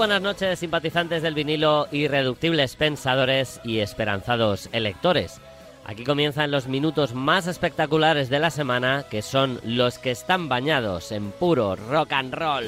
Buenas noches, simpatizantes del vinilo, irreductibles pensadores y esperanzados electores. Aquí comienzan los minutos más espectaculares de la semana, que son los que están bañados en puro rock and roll.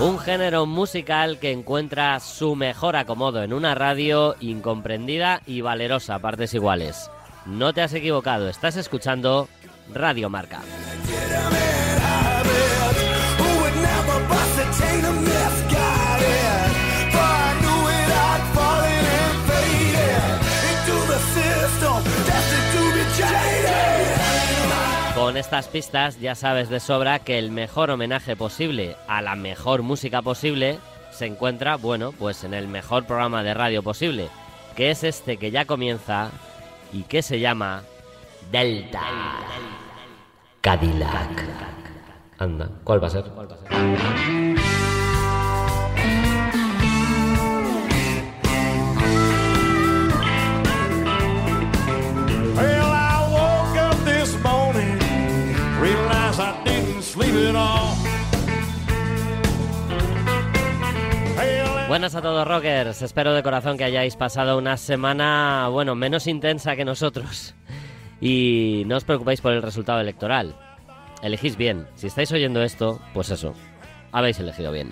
Un género musical que encuentra su mejor acomodo en una radio incomprendida y valerosa a partes iguales. No te has equivocado, estás escuchando Radio Marca. Con estas pistas ya sabes de sobra que el mejor homenaje posible a la mejor música posible se encuentra, bueno, pues en el mejor programa de radio posible, que es este que ya comienza y que se llama Delta Cadillac. Anda, ¿cuál va a ser? ¿Cuál va a ser? Well, I woke up this morning, realized I didn't sleep at all. Buenas a todos rockers, espero de corazón que hayáis pasado una semana, bueno, menos intensa que nosotros. Y no os preocupéis por el resultado electoral. Elegís bien. Si estáis oyendo esto, pues eso, habéis elegido bien.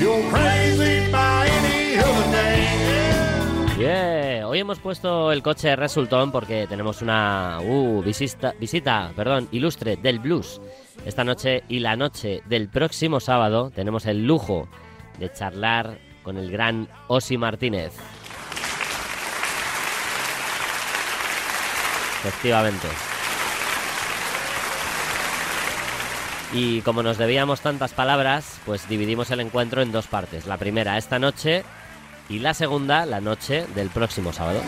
You're crazy. Yeah. Hoy hemos puesto el coche resultón porque tenemos una uh, visita, visita perdón, ilustre del blues. Esta noche y la noche del próximo sábado tenemos el lujo de charlar con el gran Osi Martínez. Efectivamente. Y como nos debíamos tantas palabras, pues dividimos el encuentro en dos partes. La primera esta noche y la segunda la noche del próximo sábado.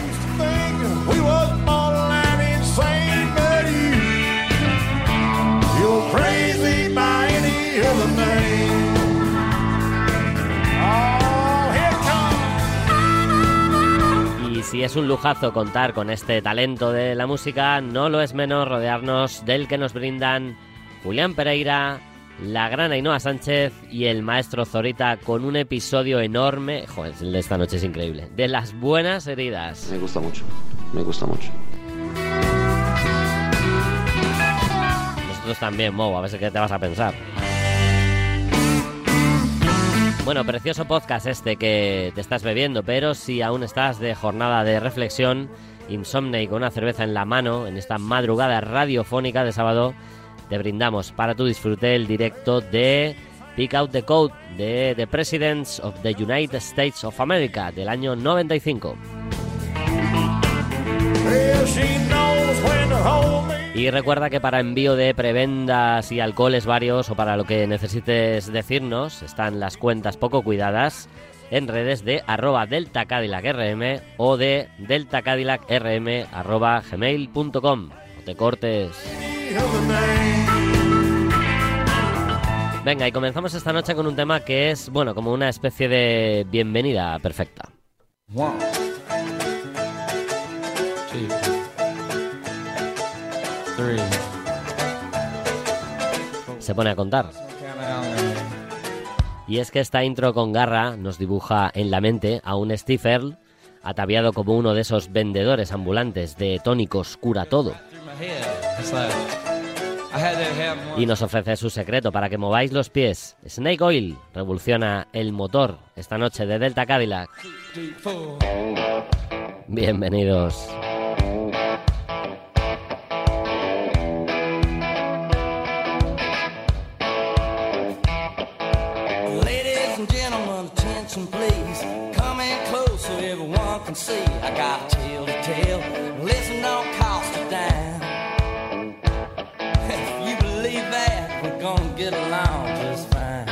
Y si es un lujazo contar con este talento de la música, no lo es menos rodearnos del que nos brindan Julián Pereira, la gran Ainhoa Sánchez y el maestro Zorita con un episodio enorme, joder, el de esta noche es increíble, de las buenas heridas. Me gusta mucho, me gusta mucho. Nosotros también, Mo, a ver si qué te vas a pensar. Bueno, precioso podcast este que te estás bebiendo, pero si aún estás de jornada de reflexión, insomne y con una cerveza en la mano, en esta madrugada radiofónica de sábado, te brindamos para tu disfrute el directo de Pick Out the Code de The Presidents of the United States of America del año 95. Well, she knows when to hold me. Y recuerda que para envío de prebendas y alcoholes varios o para lo que necesites decirnos están las cuentas poco cuidadas en redes de arroba delta Cadillac RM o de delta Cadillac RM arroba gmail.com. No te cortes. Venga, y comenzamos esta noche con un tema que es, bueno, como una especie de bienvenida perfecta. One, two, se pone a contar. Y es que esta intro con garra nos dibuja en la mente a un Steve ataviado como uno de esos vendedores ambulantes de tónicos cura todo. Y nos ofrece su secreto para que mováis los pies. Snake Oil revoluciona el motor esta noche de Delta Cadillac. Bienvenidos. Ladies and gonna get along just fine.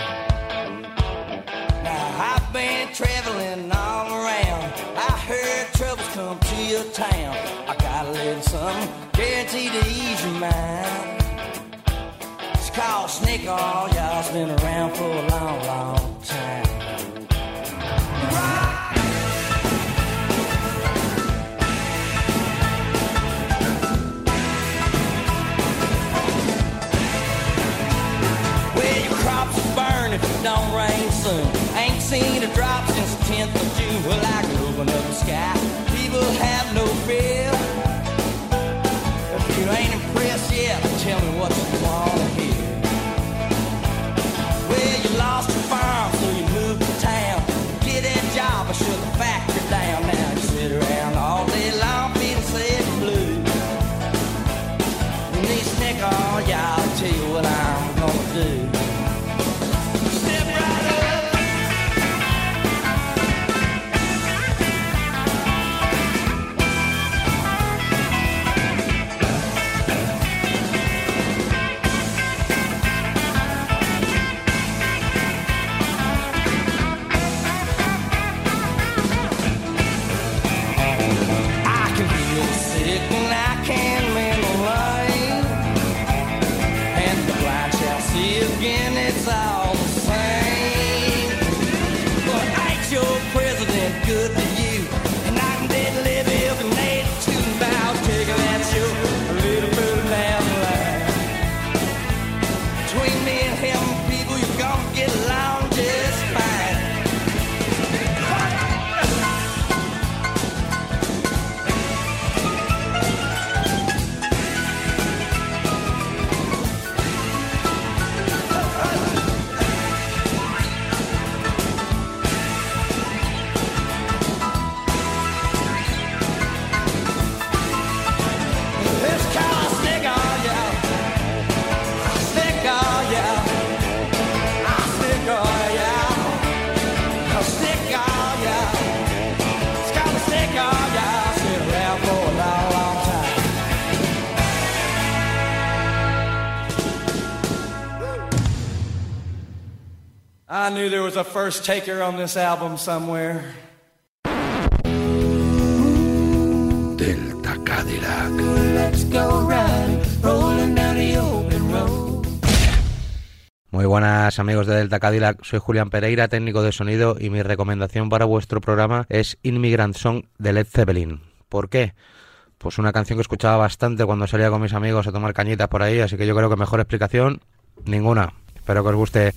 Now, I've been traveling all around. I heard troubles come to your town. I got a little something guaranteed to ease your mind. It's called Snake Oil, y'all. It's been around for a long, long time. Well, don't rain soon. Ain't seen a drop since the 10th of June. Well, I can open up the sky. People have no fear. If you ain't impressed yet, tell me what you want to hear. Was a first taker on this album somewhere. Delta Cadillac. Let's go riding, rolling down the open road. Muy buenas amigos de Delta Cadillac, soy Julián Pereira, técnico de sonido y mi recomendación para vuestro programa es Immigrant Song de Led Zeppelin. ¿Por qué? Pues una canción que escuchaba bastante cuando salía con mis amigos a tomar cañitas por ahí, así que yo creo que mejor explicación, ninguna. Espero que os guste.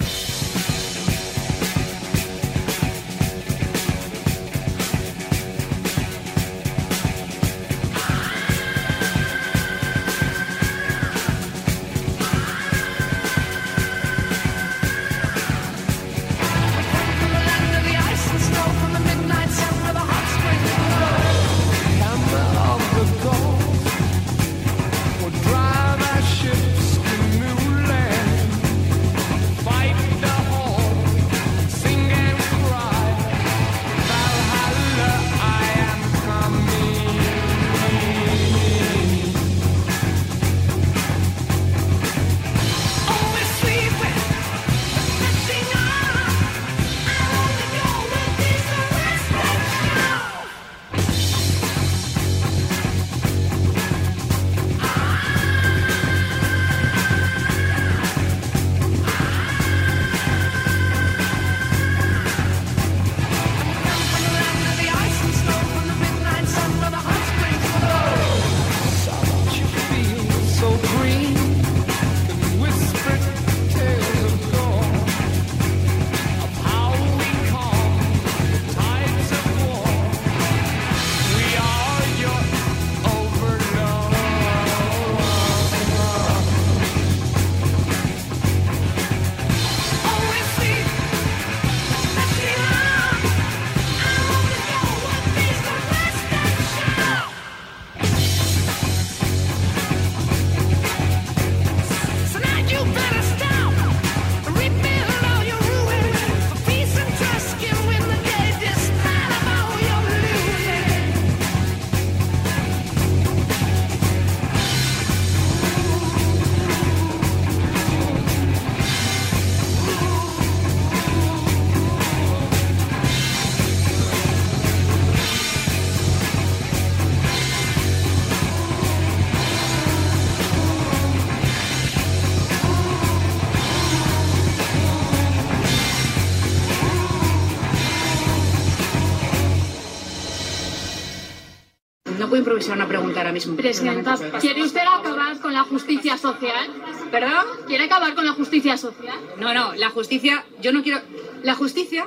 Improvisar una pregunta ahora mismo. Presidenta, ¿quiere usted acabar con la justicia social? ¿Perdón? ¿Quiere acabar con la justicia social? No, no, la justicia, yo no quiero... La justicia...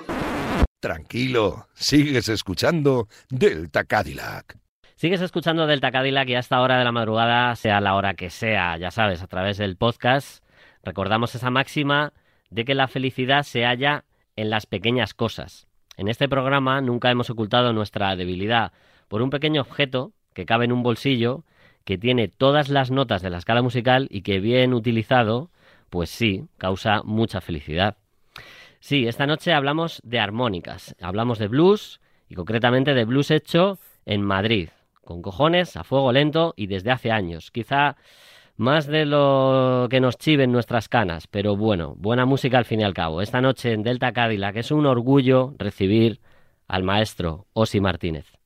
Tranquilo, sigues escuchando Delta Cadillac. Sigues escuchando Delta Cadillac y a esta hora de la madrugada, sea la hora que sea, ya sabes, a través del podcast, recordamos esa máxima de que la felicidad se halla en las pequeñas cosas. En este programa nunca hemos ocultado nuestra debilidad por un pequeño objeto que cabe en un bolsillo, que tiene todas las notas de la escala musical y que bien utilizado, pues sí, causa mucha felicidad. Sí, esta noche hablamos de armónicas, hablamos de blues y concretamente de blues hecho en Madrid, con cojones, a fuego lento y desde hace años. Quizá más de lo que nos chiven nuestras canas, pero bueno, buena música al fin y al cabo. Esta noche en Delta Cadillac es un orgullo recibir al maestro Osi Martínez.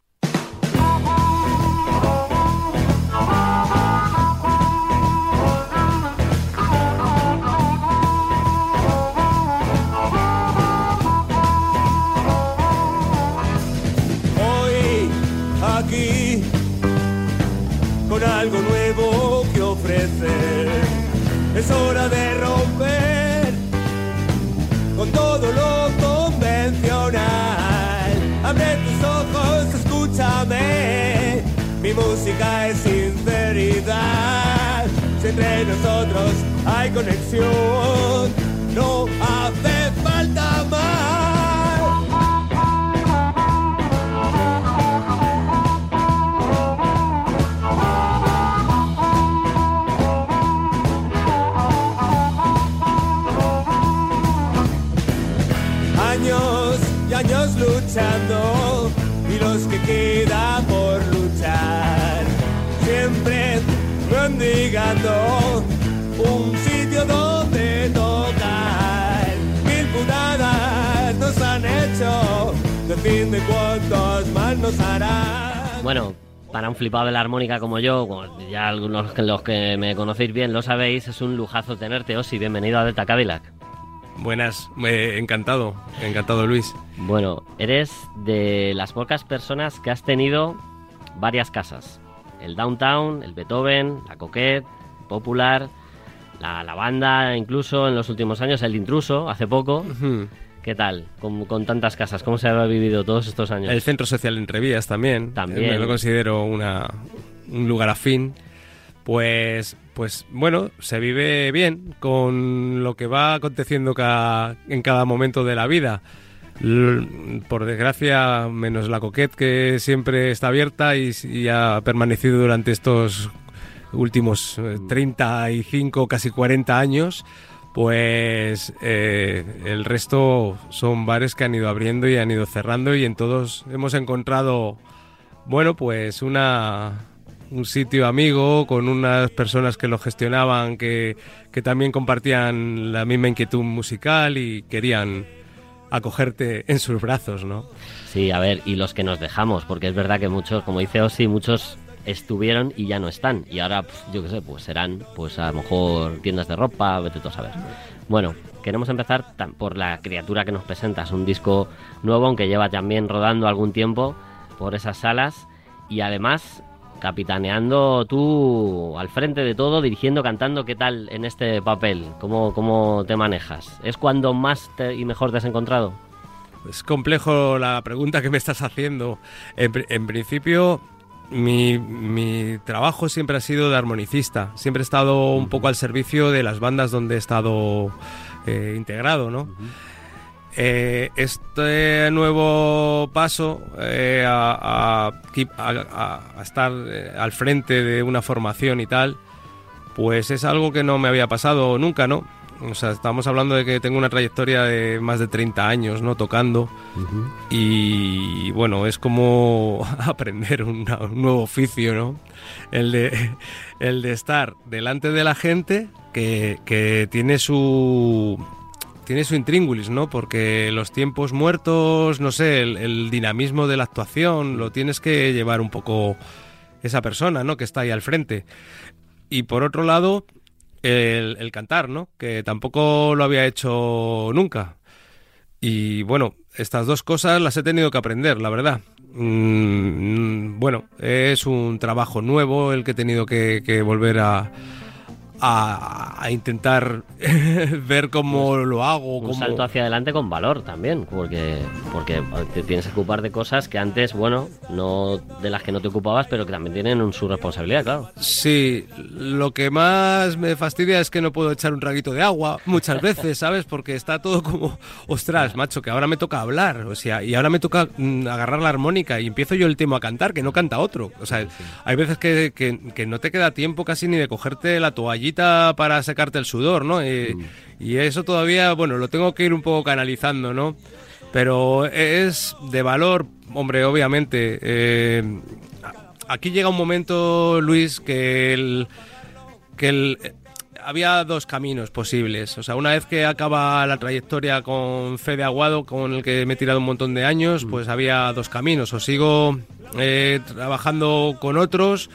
Hay conexión, no hace falta más. Años y años luchando y los que queda por luchar. Siempre mendigando nos. Bueno, para un flipado de la armónica como yo, como ya algunos que los que me conocéis bien lo sabéis, es un lujazo tenerte, Osi. Bienvenido a Delta Cadillac. Buenas, eh, encantado, encantado Luis. Bueno, eres de las pocas personas que has tenido varias casas. El Downtown, el Beethoven, la Coquette, Popular, la, la banda, incluso en los últimos años, el Intruso, hace poco. ¿Qué tal? Con, con tantas casas, ¿cómo se ha vivido todos estos años? El Centro Social Entrevías también. También. Eh, Me lo considero una, un lugar afín. Pues, pues bueno, se vive bien con lo que va aconteciendo en cada momento de la vida. Por desgracia, menos la coquette que siempre está abierta y, y ha permanecido durante estos últimos eh, 35, casi 40 años, pues eh, el resto son bares que han ido abriendo y han ido cerrando y en todos hemos encontrado, bueno, pues una un sitio amigo con unas personas que lo gestionaban que, que también compartían la misma inquietud musical y querían acogerte en sus brazos, ¿no? Sí, a ver, y los que nos dejamos, porque es verdad que muchos, como dice Osi, muchos estuvieron y ya no están. Y ahora, pf, yo qué sé, pues serán, pues a lo mejor tiendas de ropa, vete tú a saber. Bueno, queremos empezar por la criatura que nos presentas, un disco nuevo, aunque lleva también rodando algún tiempo por esas salas y además capitaneando tú al frente de todo, dirigiendo, cantando, ¿qué tal en este papel? ¿Cómo, cómo te manejas? ¿Es cuando más y mejor te has encontrado? Es complejo la pregunta que me estás haciendo. En principio, mi, mi trabajo siempre ha sido de armonicista. Siempre he estado un poco al servicio de las bandas donde he estado eh, integrado, ¿no? Eh, este nuevo paso eh, a, a- a- a estar al frente de una formación y tal, pues es algo que no me había pasado nunca, ¿no? O sea, estamos hablando de que tengo una trayectoria de más de 30 años, ¿no? Tocando. Y bueno, es como aprender una- un nuevo oficio, ¿no? El de, el de estar delante de la gente que, que tiene su tiene su intríngulis, ¿no? Porque los tiempos muertos, no sé, el, el dinamismo de la actuación, lo tienes que llevar un poco esa persona, ¿no? Que está ahí al frente. Y por otro lado, el, cantar, ¿no? Que tampoco lo había hecho nunca. Y bueno, estas dos cosas las he tenido que aprender, la verdad. mm, bueno, es un trabajo nuevo el que he tenido que volver a, a, a intentar ver cómo lo hago. Un cómo- salto hacia adelante con valor también, porque, porque te tienes que ocupar de cosas que antes, bueno, no de las que no te ocupabas, pero que también tienen un- su responsabilidad, claro. Sí, lo que más me fastidia es que no puedo echar un traguito de agua muchas veces, ¿sabes? Porque está todo como, ostras, macho, que ahora me toca hablar, o sea, y ahora me toca mm, agarrar la armónica y empiezo yo el tema a cantar, que no canta otro. O sea, hay veces que, que- que no te queda tiempo casi ni de cogerte la toallita para secarte el sudor, ¿no? Y, y eso todavía, bueno, lo tengo que ir un poco canalizando, ¿no? Pero es de valor, hombre, obviamente. eh, aquí llega un momento, Luis, que el, que el, eh, había dos caminos posibles. O sea, una vez que acaba la trayectoria con Fede Aguado, con el que me he tirado un montón de años, pues había dos caminos. O sigo eh, trabajando con otros.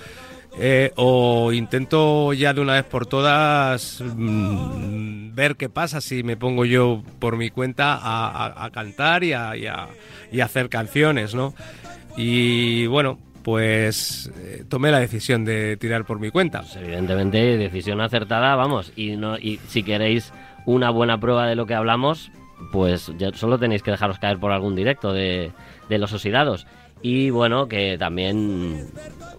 Eh, o intento ya de una vez por todas mm, ver qué pasa si me pongo yo por mi cuenta a, cantar y a hacer canciones, ¿no? Y bueno, pues eh, tomé la decisión de tirar por mi cuenta. Pues evidentemente, decisión acertada, vamos. Y, no, y si queréis una buena prueba de lo que hablamos, pues ya solo tenéis que dejaros caer por algún directo de, de los oxidados. Y bueno, que también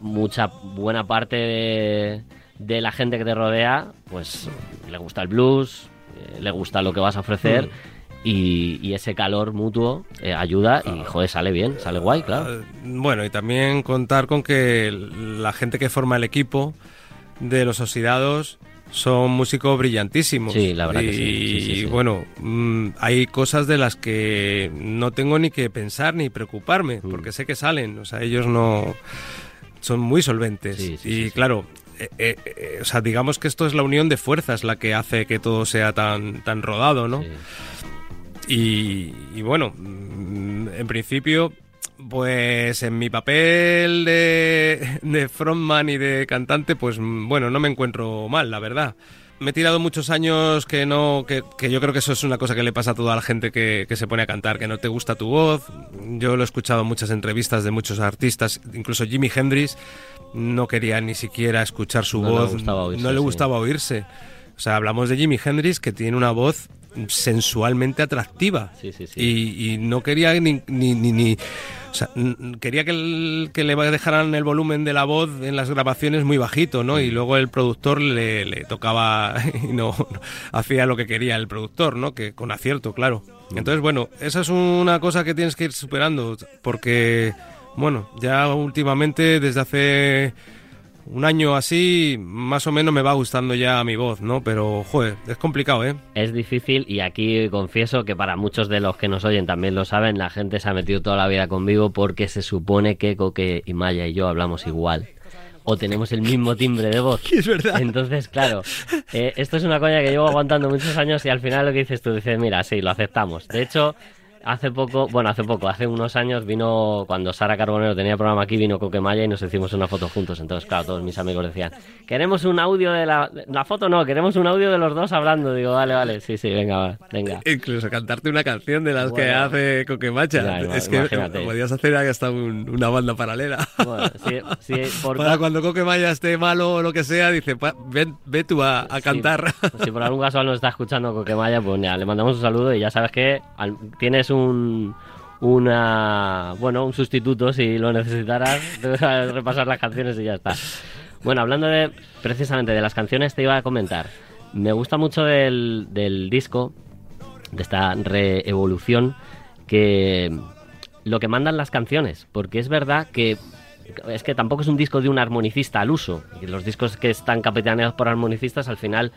mucha buena parte de, de la gente que te rodea, pues le gusta el blues, eh, le gusta lo que vas a ofrecer. Y, y ese calor mutuo eh, ayuda y, joder, sale bien, sale guay, claro. Eh, Bueno, y también contar con que la gente que forma el equipo de los oxidados son músicos brillantísimos. Sí, la verdad y, que sí, sí, sí, sí. bueno, mm, hay cosas de las que no tengo ni que pensar ni preocuparme, Mm. porque sé que salen. O sea, ellos no. son muy solventes. Y claro. eh, eh, eh, o sea, digamos que esto es la unión de fuerzas la que hace que todo sea tan, tan rodado, ¿no? Y, y bueno, mm, en principio, pues en mi papel de, de frontman y de cantante, pues bueno, no me encuentro mal, la verdad. Me he tirado muchos años que no, que, que yo creo que eso es una cosa que le pasa a toda la gente que, que se pone a cantar, que no te gusta tu voz. Yo lo he escuchado en muchas entrevistas de muchos artistas, incluso Jimi Hendrix no quería ni siquiera escuchar su No voz, oírse, no le sí. gustaba oírse. O sea, hablamos de Jimi Hendrix que tiene una voz sensualmente atractiva. Sí, sí, sí. Y, y no quería ni... ni, ni- ni- o sea, quería que, el- que le dejaran el volumen de la voz en las grabaciones muy bajito, ¿no? Mm. Y luego el productor le, le tocaba y no, no hacía lo que quería el productor, ¿no? Que con acierto, claro. Mm. Entonces, bueno, esa es una cosa que tienes que ir superando porque, bueno, ya últimamente desde hace un año así, más o menos me va gustando ya mi voz, ¿no? Pero, joder, es complicado, ¿eh? Es difícil y aquí confieso que para muchos de los que nos oyen también lo saben, la gente se ha metido toda la vida conmigo porque se supone que Coque y Maya y yo hablamos igual. O tenemos el mismo timbre de voz. Es verdad. Entonces, claro, eh, esto es una coña que llevo aguantando muchos años y al final lo que dices tú, dices, mira, sí, lo aceptamos. De hecho, hace poco, bueno, hace poco, hace unos años vino, cuando Sara Carbonero tenía programa aquí, vino Coquemaya y nos hicimos una foto juntos. Entonces, claro, todos mis amigos decían, queremos un audio de la... La foto no, queremos un audio de los dos hablando. Digo, vale, vale, sí, sí, venga, va, venga. Incluso cantarte una canción de las que Bueno. hace Coquemacha. Ya, es que podías hacer hasta un- una banda paralela. Bueno, sí, sí, por Para cuando Coquemaya esté malo o lo que sea, dice, "Pa- ven, ve tú a, a Sí, cantar. Si por algún caso nos está escuchando Coquemaya, pues ya, le mandamos un saludo y ya sabes que al- tienes un una bueno un sustituto si lo necesitaras repasar las canciones y ya está. Bueno hablando de precisamente de las canciones te iba a comentar. Me gusta mucho del, del disco de esta reevolución que lo que mandan las canciones porque es verdad que es que tampoco es un disco de un armonicista al uso. Los discos que están capitaneados por armonicistas al final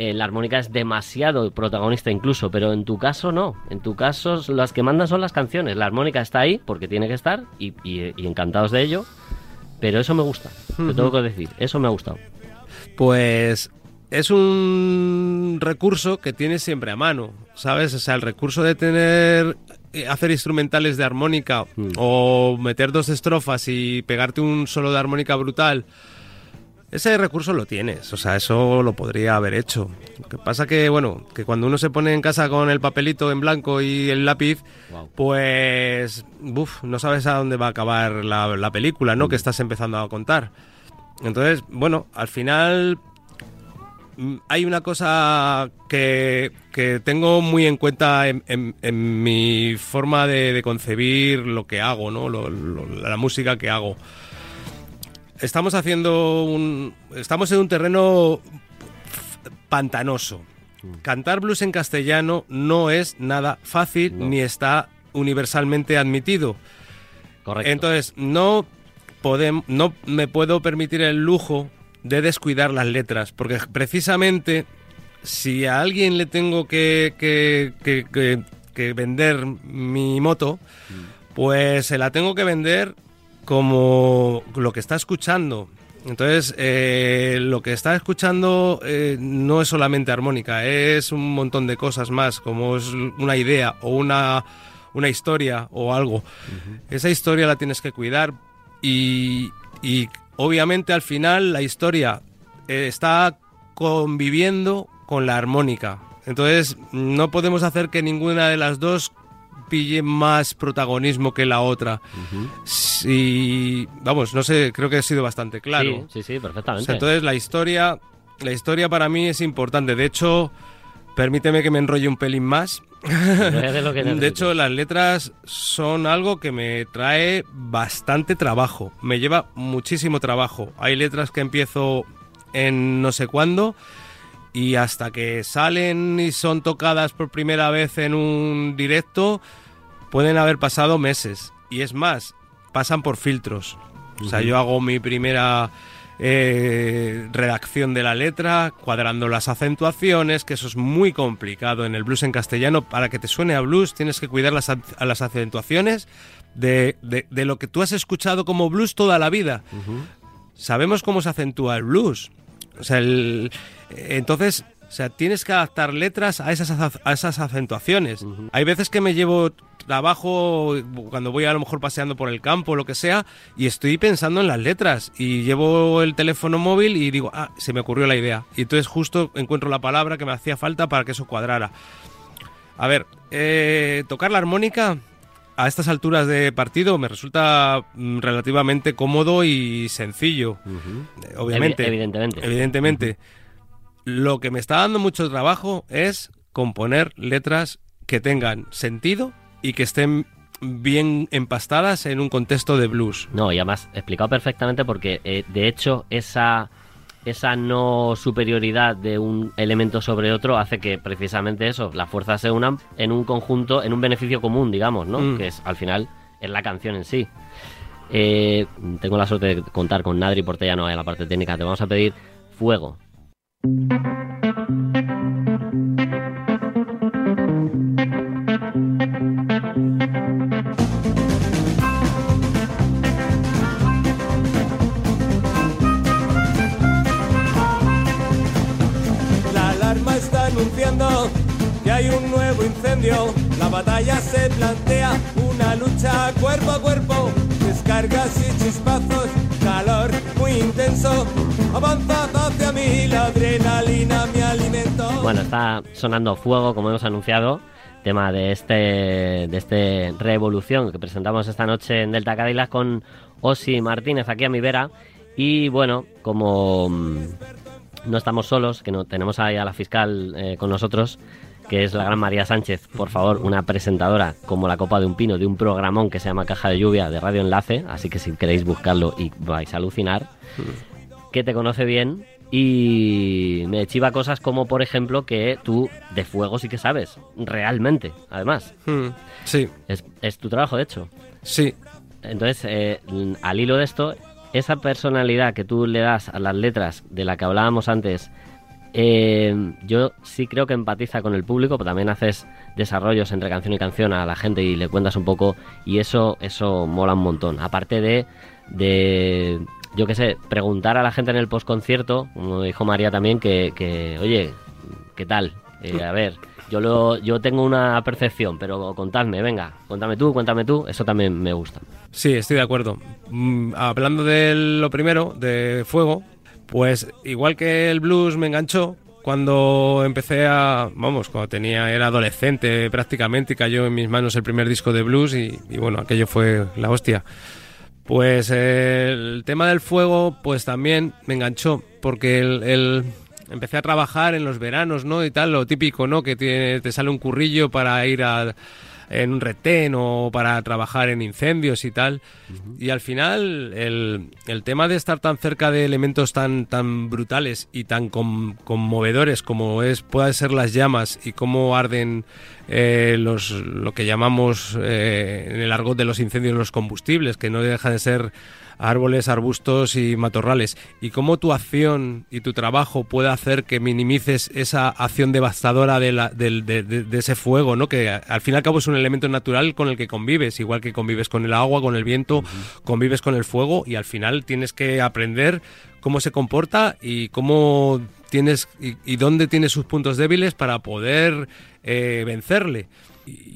eh, la armónica es demasiado protagonista incluso, pero en tu caso no. En tu caso las que mandan son las canciones. La armónica está ahí porque tiene que estar y, y- y encantados de ello. Pero eso me gusta, te tengo que decir, eso me ha gustado. Pues es un recurso que tienes siempre a mano, ¿sabes? O sea, el recurso de tener eh, hacer instrumentales de armónica Mm. o meter dos estrofas y pegarte un solo de armónica brutal ese recurso lo tienes, o sea, eso lo podría haber hecho. Lo que pasa que, bueno, que cuando uno se pone en casa con el papelito en blanco y el lápiz, pues, uf, no sabes a dónde va a acabar la, la película, ¿no? Que estás empezando a contar. Entonces, bueno, al final mm, hay una cosa que, que tengo muy en cuenta en, en- en mi forma de, de concebir lo que hago, ¿no? Lo- lo- la música que hago. Estamos haciendo un. Estamos en un terreno pantanoso. Cantar blues en castellano no es nada fácil ni está universalmente admitido. Correcto. Entonces, no, podem- no me puedo permitir el lujo de descuidar las letras, porque precisamente si a alguien le tengo que, que- que- que- que vender mi moto, pues se la tengo que vender como lo que está escuchando. Entonces, eh, lo que está escuchando eh, no es solamente armónica, es un montón de cosas más, como es una idea o una, una historia o algo. Esa historia la tienes que cuidar y, y obviamente al final la historia eh, está conviviendo con la armónica. Entonces, no podemos hacer que ninguna de las dos pille más protagonismo que la otra. Si, vamos, no sé, creo que he sido bastante claro. Sí, sí, sí, O perfectamente. sea, entonces la historia, la historia para mí es importante. De hecho, permíteme que me enrolle un pelín más. Lo que de hecho, las letras son algo que me trae bastante trabajo. Me lleva muchísimo trabajo. Hay letras que empiezo en no sé cuándo y hasta que salen y son tocadas por primera vez en un directo pueden haber pasado meses. Y es más, pasan por filtros. O sea, yo hago mi primera eh, redacción de la letra, cuadrando las acentuaciones, que eso es muy complicado en el blues en castellano. Para que te suene a blues tienes que cuidar las, a las acentuaciones de, de- de lo que tú has escuchado como blues toda la vida. Sabemos cómo se acentúa el blues. O sea, el- entonces, o sea, tienes que adaptar letras a esas, aza- a esas acentuaciones. Hay veces que me llevo trabajo cuando voy a lo mejor paseando por el campo o lo que sea y estoy pensando en las letras y llevo el teléfono móvil y digo, ah, se me ocurrió la idea. Y entonces justo encuentro la palabra que me hacía falta para que eso cuadrara. A ver, eh, tocar la armónica a estas alturas de partido me resulta mm, relativamente cómodo y sencillo. Obviamente. Evi- evidentemente. Evidentemente. Lo que me está dando mucho trabajo es componer letras que tengan sentido y que estén bien empastadas en un contexto de blues. No, y además explicado perfectamente porque eh, de hecho esa esa no superioridad de un elemento sobre otro hace que precisamente eso, las fuerzas se unan en un conjunto, en un beneficio común, digamos, ¿no? Mm. Que es al final es la canción en sí. Eh, tengo la suerte de contar con Nadri Portellano en la parte técnica. Te vamos a pedir fuego. Descargas y chispazos, calor muy intenso. Avanza hacia mí, la adrenalina me alimento. Bueno, está sonando Fuego, como hemos anunciado, tema de este de este Revolución que presentamos esta noche en Delta Cadillac con Osi Martínez aquí a mi vera. Y bueno, como mm, no estamos solos, que no tenemos ahí a la fiscal eh, con nosotros, que es la gran María Sánchez, por favor, una presentadora como la copa de un pino de un programón que se llama Caja de Lluvia de Radio Enlace, así que si queréis buscarlo y vais a alucinar que te conoce bien y me chiva cosas como, por ejemplo, que tú de fuego sí que sabes, realmente, además. Hmm, Sí, Es, es tu trabajo, de hecho. sí. Entonces, eh, al hilo de esto, esa personalidad que tú le das a las letras de la que hablábamos antes, eh, yo sí creo que empatiza con el público, pero también haces desarrollos entre canción y canción a la gente y le cuentas un poco y eso eso mola un montón. Aparte de, de yo qué sé, preguntar a la gente en el postconcierto, como dijo María también, que, que oye, ¿qué tal? Eh, a ver, yo lo, yo tengo una percepción, pero contadme, venga, cuéntame tú, cuéntame tú, eso también me gusta. Sí, estoy de acuerdo. Mm, hablando de lo primero, de fuego, Pues igual que el blues me enganchó cuando empecé a, vamos, cuando tenía, era adolescente prácticamente y cayó en mis manos el primer disco de blues y, bueno, aquello fue la hostia. Pues el tema del fuego, pues también me enganchó, porque el, empecé a trabajar en los veranos, ¿no? Y tal, lo típico, ¿no? Que tiene- te sale un currillo para ir a, en un retén o para trabajar en incendios y tal. Y al final, el, el tema de estar tan cerca de elementos tan, tan brutales y tan con- conmovedores como es pueden ser las llamas y cómo arden eh, los, lo que llamamos eh, en el argot de los incendios los combustibles, que no dejan de ser árboles, arbustos y matorrales, y cómo tu acción y tu trabajo puede hacer que minimices esa acción devastadora de, la- de- de- de ese fuego, ¿no? que al fin y al cabo es un elemento natural con el que convives, igual que convives con el agua, con el viento, convives con el fuego, y al final tienes que aprender cómo se comporta y cómo tienes y, y dónde tiene sus puntos débiles para poder eh, vencerle.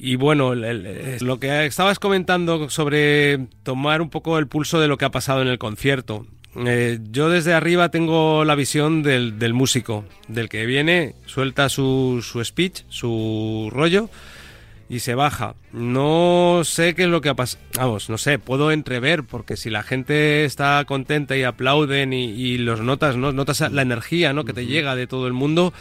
Y, y bueno, el- el- lo que estabas comentando sobre tomar un poco el pulso de lo que ha pasado en el concierto. Eh, yo desde arriba tengo la visión del, del músico, del que viene, suelta su, su speech, su rollo y se baja. No sé qué es lo que ha pasado. Vamos, no sé, puedo entrever, porque si la gente está contenta y aplauden y, y los notas, ¿no? Notas la energía, ¿no? Que te llega de todo el mundo,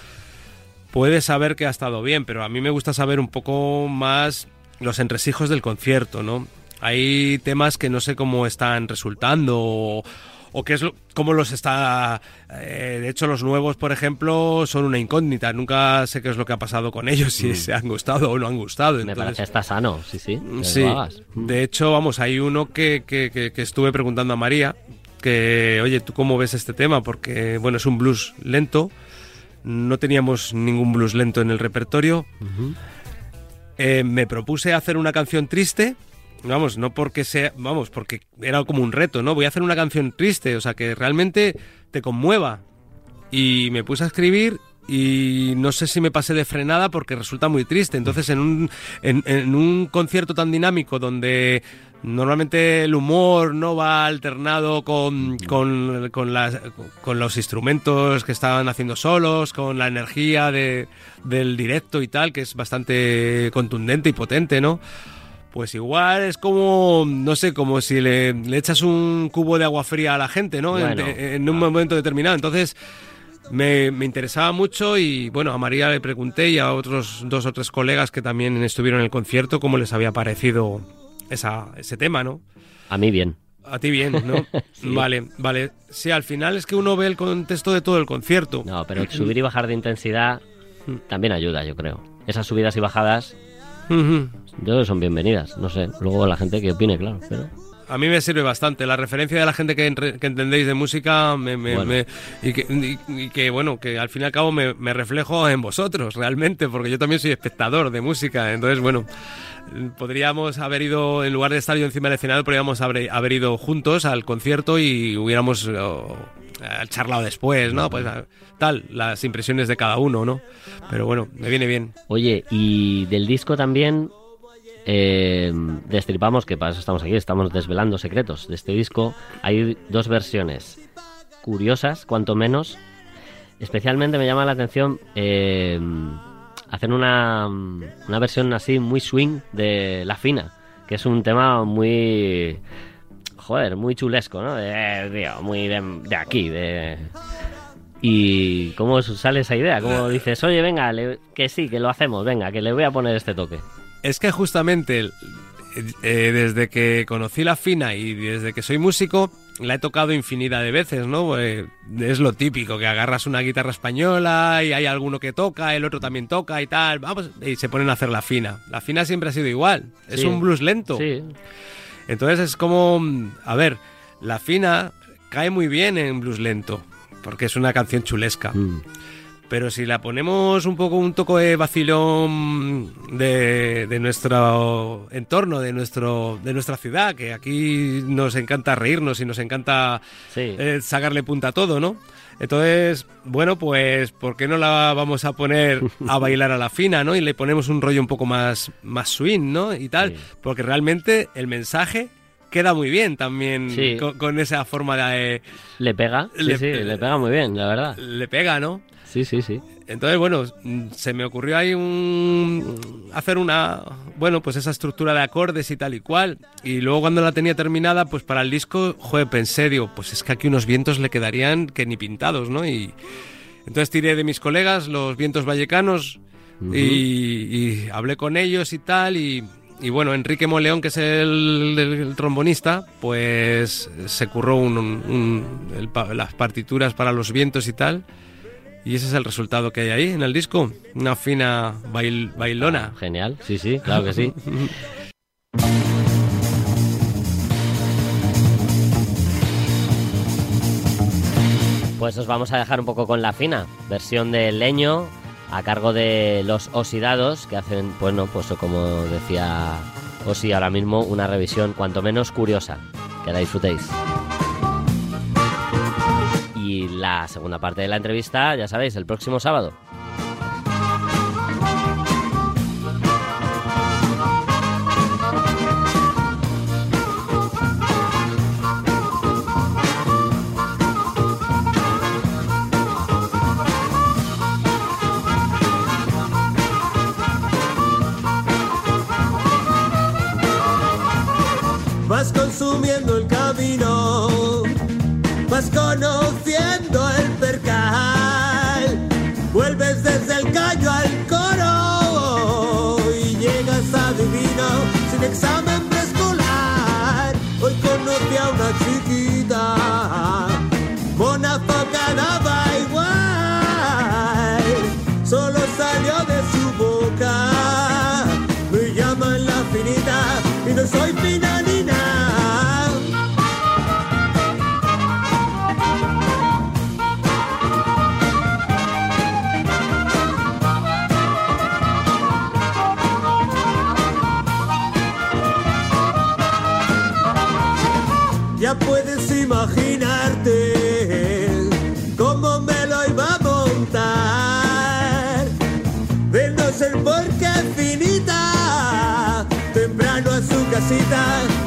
puedes saber que ha estado bien, pero a mí me gusta saber un poco más los entresijos del concierto, ¿no? Hay temas que no sé cómo están resultando o, o qué es lo- cómo los está... eh, de hecho, los nuevos, por ejemplo, son una incógnita. Nunca sé qué es lo que ha pasado con ellos, si Mm. se han gustado o no han gustado. Me Entonces- parece está sano, sí, sí. Sí, hagas. de hecho, vamos, hay uno que, que- que- que estuve preguntando a María, que, oye, ¿tú cómo ves este tema? Porque, bueno, es un blues lento, no teníamos ningún blues lento en el repertorio. Eh, me propuse hacer una canción triste, vamos, no porque sea, vamos, porque era como un reto, ¿no? Voy a hacer una canción triste, o sea, que realmente te conmueva. Y me puse a escribir y no sé si me pasé de frenada porque resulta muy triste. Entonces, en un, en, en un concierto tan dinámico donde normalmente el humor no va alternado con, con, con las- con los instrumentos que estaban haciendo solos, con la energía de, del directo y tal, que es bastante contundente y potente, ¿no? Pues igual es como, no sé, como si le, le echas un cubo de agua fría a la gente, ¿no? En- Bueno. en, un momento determinado. Entonces, me, me interesaba mucho y bueno, a María le pregunté y a otros dos o tres colegas que también estuvieron en el concierto cómo les había parecido esa, ese tema, ¿no? A mí bien. A ti bien, ¿no? Sí. Vale, vale. Sí, al final es que uno ve el contexto de todo el concierto. No, pero subir y bajar de intensidad también ayuda, yo creo. Esas subidas y bajadas, yo creo que son bienvenidas. No sé, luego la gente que opine, claro. Pero A mí me sirve bastante. La referencia de la gente que, que entendéis de música me, me- Bueno. me- y, que, y- y que, bueno, que al fin y al cabo me reflejo en vosotros realmente, porque yo también soy espectador de música. Entonces, bueno, podríamos haber ido, en lugar de estar yo encima del escenario, podríamos haber, haber ido juntos al concierto y hubiéramos oh, charlado después, ¿no? Pues ah, tal, las impresiones de cada uno, ¿no? Pero bueno, me viene bien. Oye, y del disco también eh, destripamos, que para eso estamos aquí, estamos desvelando secretos de este disco. Hay dos versiones curiosas, cuanto menos. Especialmente me llama la atención eh, hacer una, una versión así muy swing de La Fina, que es un tema muy... Joder, muy chulesco, ¿no? De, tío, muy de, aquí, de... ¿Y cómo sale esa idea? ¿Cómo dices, oye, venga, que sí, que lo hacemos, venga, que le voy a poner este toque? Es que justamente eh, desde que conocí la fina y desde que soy músico, la he tocado infinidad de veces, ¿no? Eh, es lo típico, que agarras una guitarra española y hay alguno que toca, el otro también toca y tal, vamos, y se ponen a hacer la fina. La fina siempre ha sido igual, es Sí. un blues lento. Sí, Entonces es como, a ver, la fina cae muy bien en blues lento, porque es una canción chulesca. Mm. Pero si la ponemos un poco un toco de vacilón de, de nuestro entorno, de nuestro de nuestra ciudad, que aquí nos encanta reírnos y nos encanta sí. eh, sacarle punta a todo, ¿no? Entonces, bueno, pues, ¿por qué no la vamos a poner a bailar a la fina, ¿no? Y le ponemos un rollo un poco más, más swing, ¿no? Y tal, Sí. porque realmente el mensaje queda muy bien también Sí. con, con esa forma de... eh, Le pega, sí, sí, le pega muy bien, la verdad. le pega, ¿no? Sí, sí, sí. Entonces, bueno, mm, se me ocurrió ahí un hacer una, bueno, pues esa estructura de acordes y tal y cual. Y luego cuando la tenía terminada, pues para el disco, joder, pensé, digo, pues es que aquí unos vientos le quedarían que ni pintados, ¿no? Y entonces tiré de mis colegas, los vientos vallecanos, Ujú. y, y hablé con ellos y tal, y, y bueno, Enrique Moleón, que es el, el- el trombonista, pues se curró un- un- el las partituras para los vientos y tal. Y ese es el resultado que hay ahí en el disco. Una fina bail- bailona. Genial, sí, sí, claro que sí. Pues os vamos a dejar un poco con la fina, versión de leño a cargo de los oxidados que hacen, bueno, pues como decía Osi ahora mismo, una revisión cuanto menos curiosa. Que la disfrutéis. Y la segunda parte de la entrevista, ya sabéis, el próximo sábado.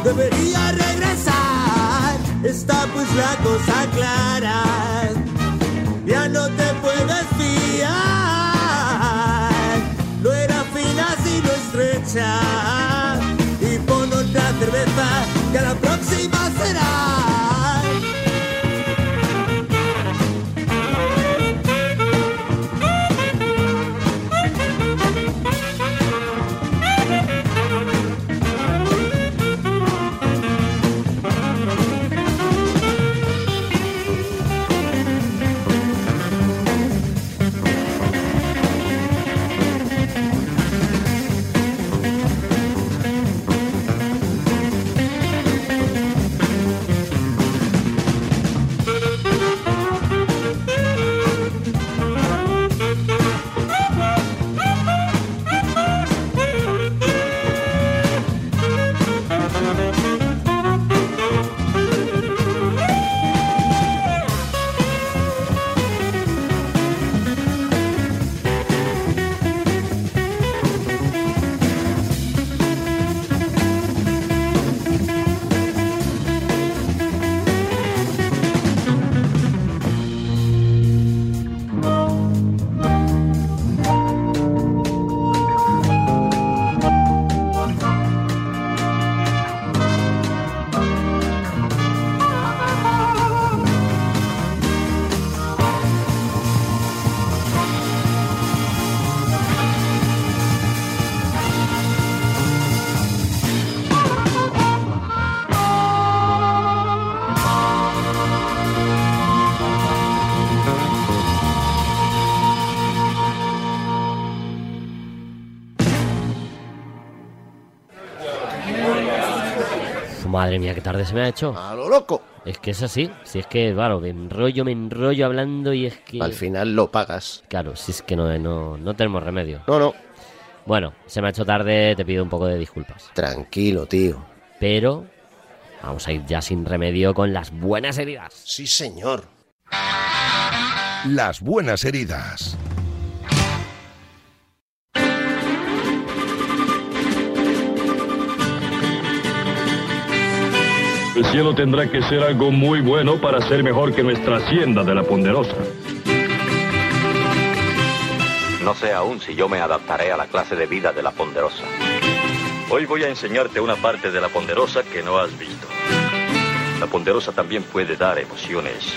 Debería regresar. Está pues la cosa clara, Madre mía, qué tarde se me ha hecho. A lo loco. Es que es así. Si es que, claro, me enrollo, me enrollo hablando y es que. Al final lo pagas. Claro, si es que no, no, no tenemos remedio. No, no. Bueno, se me ha hecho tarde, te pido un poco de disculpas. Tranquilo, tío. Pero vamos a ir ya sin remedio con las buenas heridas. Sí, señor. Las buenas heridas. El cielo tendrá que ser algo muy bueno para ser mejor que nuestra hacienda de la Ponderosa. No sé aún si yo me adaptaré a la clase de vida de la Ponderosa. Hoy voy a enseñarte una parte de la Ponderosa que no has visto. La Ponderosa también puede dar emociones.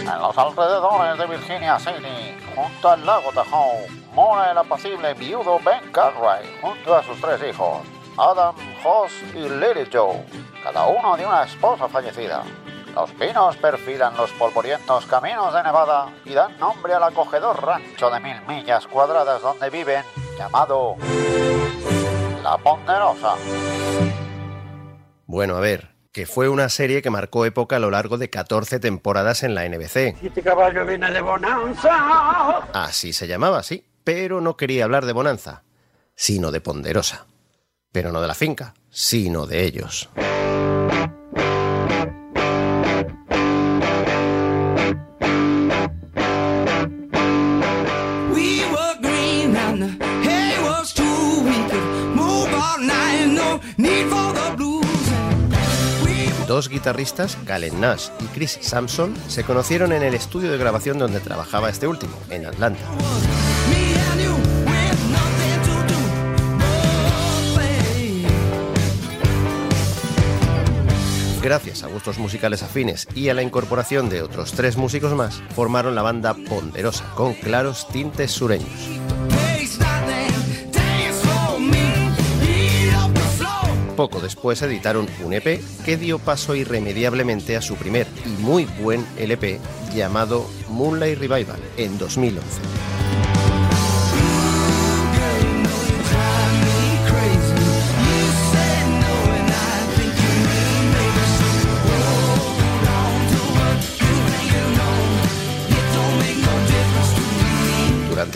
En los alrededores de Virginia City, junto al lago Tahoe, mora el apacible viudo Ben Cartwright junto a sus tres hijos, Adam, Hoss y Lily Joe, cada uno de una esposa fallecida. Los pinos perfilan los polvorientos caminos de Nevada y dan nombre al acogedor rancho de mil millas cuadradas donde viven, llamado La Ponderosa. Bueno, a ver, que fue una serie que marcó época a lo largo de 14 temporadas en la NBC. Este caballo viene de bonanza. Así se llamaba, sí, pero no quería hablar de Bonanza, sino de Ponderosa. Pero no de la finca, sino de ellos. Dos guitarristas, Galen Nash y Chris Sampson, se conocieron en el estudio de grabación donde trabajaba este último, en Atlanta. Gracias a gustos musicales afines y a la incorporación de otros tres músicos más, formaron la banda Ponderosa, con claros tintes sureños. Poco después editaron un EP que dio paso irremediablemente a su primer y muy buen LP llamado Moonlight Revival en 2011.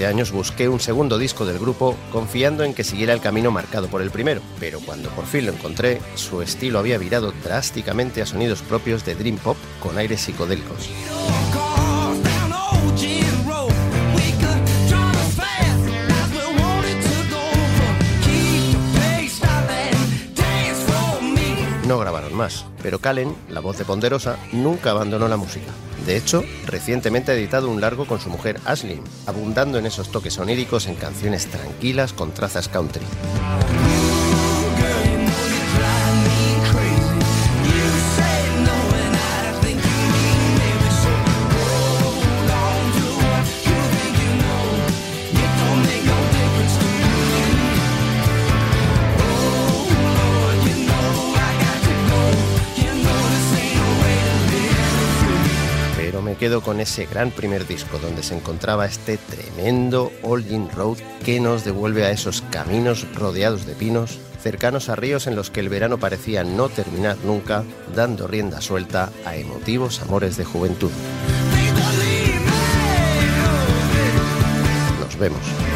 Años busqué un segundo disco del grupo confiando en que siguiera el camino marcado por el primero, pero cuando por fin lo encontré, su estilo había virado drásticamente a sonidos propios de Dream Pop con aires psicodélicos. No grabaron más, pero Calen, la voz de Ponderosa, nunca abandonó la música. De hecho, recientemente ha editado un largo con su mujer Ashley, abundando en esos toques oníricos en canciones tranquilas con trazas country. Quedo con ese gran primer disco donde se encontraba este tremendo All In Road que nos devuelve a esos caminos rodeados de pinos, cercanos a ríos en los que el verano parecía no terminar nunca, dando rienda suelta a emotivos amores de juventud. Nos vemos.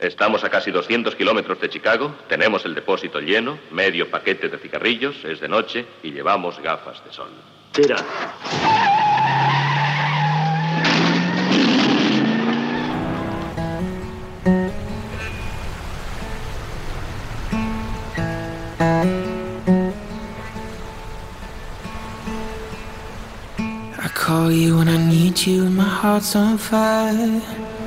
Estamos a casi 200 kilómetros de Chicago, tenemos el depósito lleno, medio paquete de cigarrillos, es de noche y llevamos gafas de sol. Tira. call you when I need you, my heart's on fire.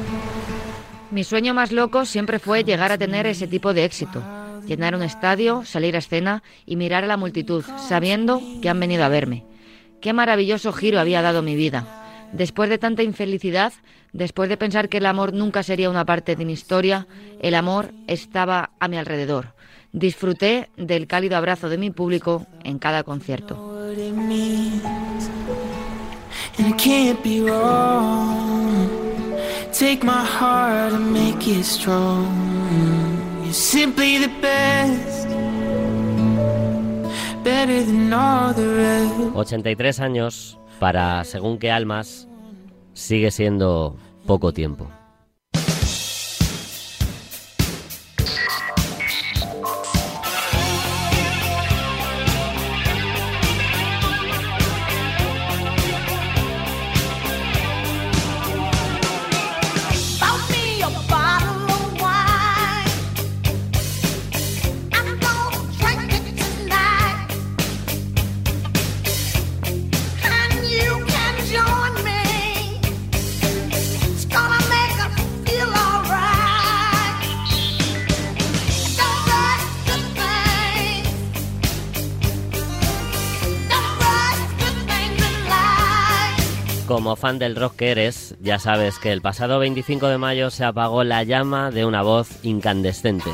Mi sueño más loco siempre fue llegar a tener ese tipo de éxito. Llenar un estadio, salir a escena y mirar a la multitud, sabiendo que han venido a verme. Qué maravilloso giro había dado mi vida. Después de tanta infelicidad, después de pensar que el amor nunca sería una parte de mi historia, el amor estaba a mi alrededor. Disfruté del cálido abrazo de mi público en cada concierto. Take my heart and make it strong. You're simply the best, better than all the rest. 83 años para según qué almas sigue siendo poco tiempo. Fan del rock que eres, ya sabes que el pasado 25 de mayo se apagó la llama de una voz incandescente.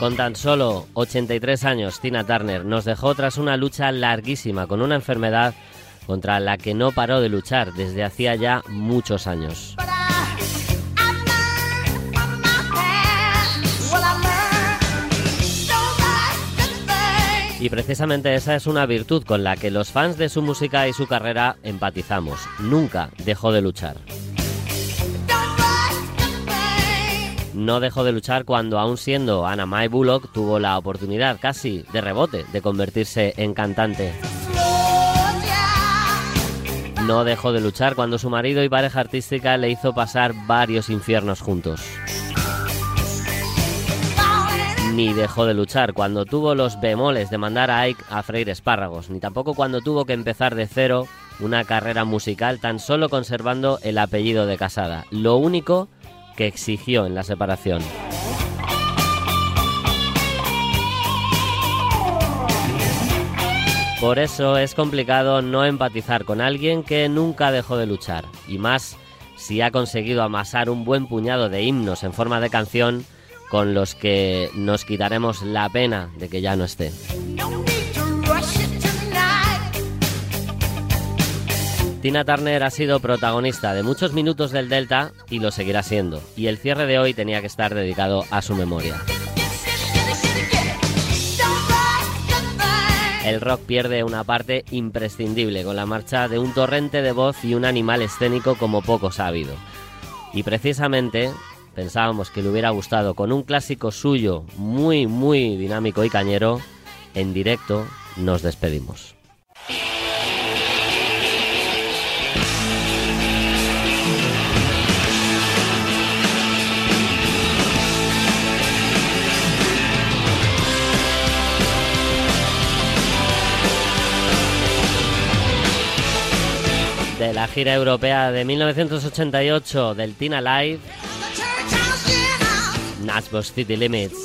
Con tan solo 83 años, Tina Turner nos dejó tras una lucha larguísima con una enfermedad contra la que no paró de luchar desde hacía ya muchos años. Y precisamente esa es una virtud con la que los fans de su música y su carrera empatizamos. Nunca dejó de luchar. No dejó de luchar cuando, aún siendo Anna Mae Bullock, tuvo la oportunidad casi de rebote de convertirse en cantante. No dejó de luchar cuando su marido y pareja artística le hizo pasar varios infiernos juntos. Ni dejó de luchar cuando tuvo los bemoles de mandar a Ike a freír espárragos, ni tampoco cuando tuvo que empezar de cero una carrera musical tan solo conservando el apellido de casada. Lo único que exigió en la separación. Por eso es complicado no empatizar con alguien que nunca dejó de luchar, y más si ha conseguido amasar un buen puñado de himnos en forma de canción con los que nos quitaremos la pena de que ya no esté. Tina Turner ha sido protagonista de muchos minutos del Delta y lo seguirá siendo, y el cierre de hoy tenía que estar dedicado a su memoria. El rock pierde una parte imprescindible con la marcha de un torrente de voz y un animal escénico como pocos ha habido. Y precisamente pensábamos que le hubiera gustado con un clásico suyo muy muy dinámico y cañero, en directo nos despedimos. De la gira europea de 1988 del Tina Live, Nashville City Limits.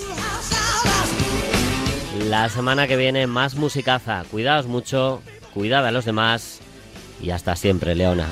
La semana que viene más musicaza. Cuidaos mucho, cuidad a los demás y hasta siempre, Leona.